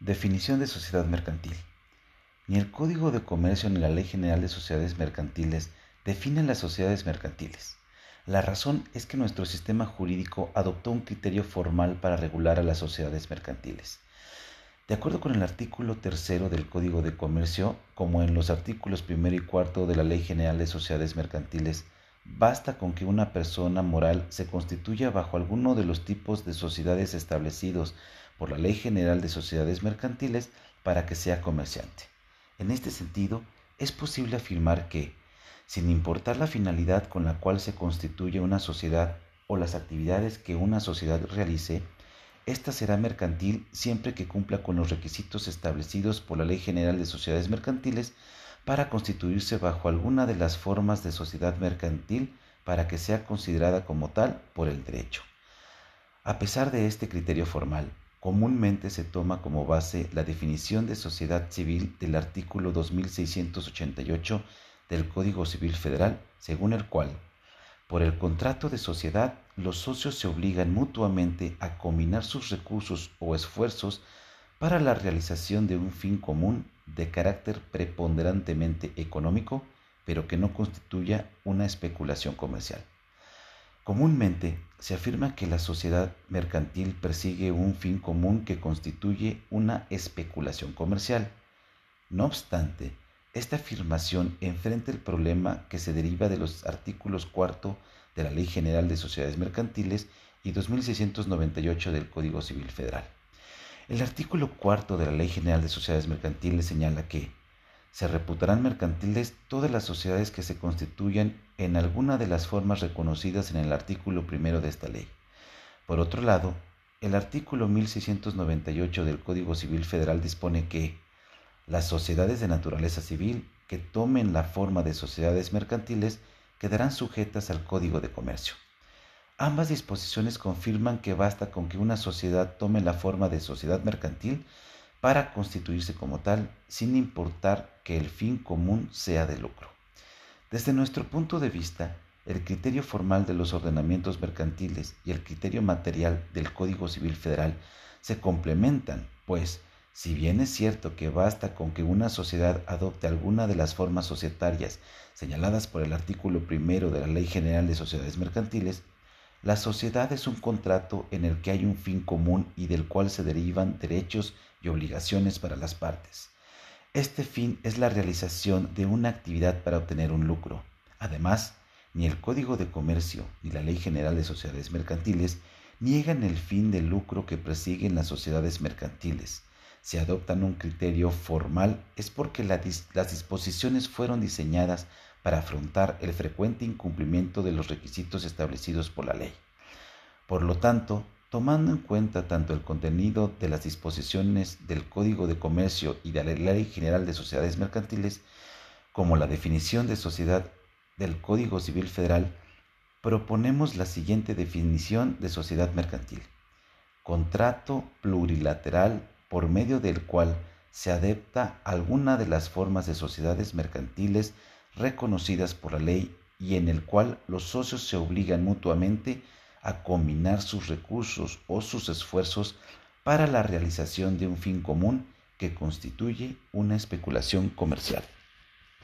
Definición de sociedad mercantil. Ni el Código de Comercio ni la Ley General de Sociedades Mercantiles definen las sociedades mercantiles. La razón es que nuestro sistema jurídico adoptó un criterio formal para regular a las sociedades mercantiles. De acuerdo con el artículo tercero del Código de Comercio, como en los artículos primero y cuarto de la Ley General de Sociedades Mercantiles, Basta con que una persona moral se constituya bajo alguno de los tipos de sociedades establecidos por la Ley General de Sociedades Mercantiles para que sea comerciante. En este sentido, es posible afirmar que, sin importar la finalidad con la cual se constituye una sociedad o las actividades que una sociedad realice, ésta será mercantil siempre que cumpla con los requisitos establecidos por la Ley General de Sociedades Mercantiles para constituirse bajo alguna de las formas de sociedad mercantil para que sea considerada como tal por el derecho. A pesar de este criterio formal, comúnmente se toma como base la definición de sociedad civil del artículo 2688 del Código Civil Federal, según el cual, por el contrato de sociedad, los socios se obligan mutuamente a combinar sus recursos o esfuerzos para la realización de un fin común de carácter preponderantemente económico, pero que no constituya una especulación comercial. Comúnmente se afirma que la sociedad mercantil persigue un fin común que constituye una especulación comercial. No obstante, esta afirmación enfrenta el problema que se deriva de los artículos cuarto de la Ley General de Sociedades Mercantiles y 2698 del Código Civil Federal. El artículo cuarto de la Ley General de Sociedades Mercantiles señala que se reputarán mercantiles todas las sociedades que se constituyan en alguna de las formas reconocidas en el artículo primero de esta ley. Por otro lado, el artículo 1698 del Código Civil Federal dispone que las sociedades de naturaleza civil que tomen la forma de sociedades mercantiles quedarán sujetas al Código de Comercio. Ambas disposiciones confirman que basta con que una sociedad tome la forma de sociedad mercantil para constituirse como tal, sin importar que el fin común sea de lucro. Desde nuestro punto de vista, el criterio formal de los ordenamientos mercantiles y el criterio material del Código Civil Federal se complementan, pues, si bien es cierto que basta con que una sociedad adopte alguna de las formas societarias señaladas por el artículo primero de la Ley General de Sociedades Mercantiles, la sociedad es un contrato en el que hay un fin común y del cual se derivan derechos y obligaciones para las partes. Este fin es la realización de una actividad para obtener un lucro. Además, ni el Código de Comercio ni la Ley General de Sociedades Mercantiles niegan el fin de lucro que persiguen las sociedades mercantiles. Si adoptan un criterio formal es porque las disposiciones fueron diseñadas para afrontar el frecuente incumplimiento de los requisitos establecidos por la ley. Por lo tanto, tomando en cuenta tanto el contenido de las disposiciones del Código de Comercio y de la Ley General de Sociedades Mercantiles, como la definición de sociedad del Código Civil Federal, proponemos la siguiente definición de sociedad mercantil. Contrato plurilateral por medio del cual se adapta alguna de las formas de sociedades mercantiles reconocidas por la ley y en el cual los socios se obligan mutuamente a combinar sus recursos o sus esfuerzos para la realización de un fin común que constituye una especulación comercial.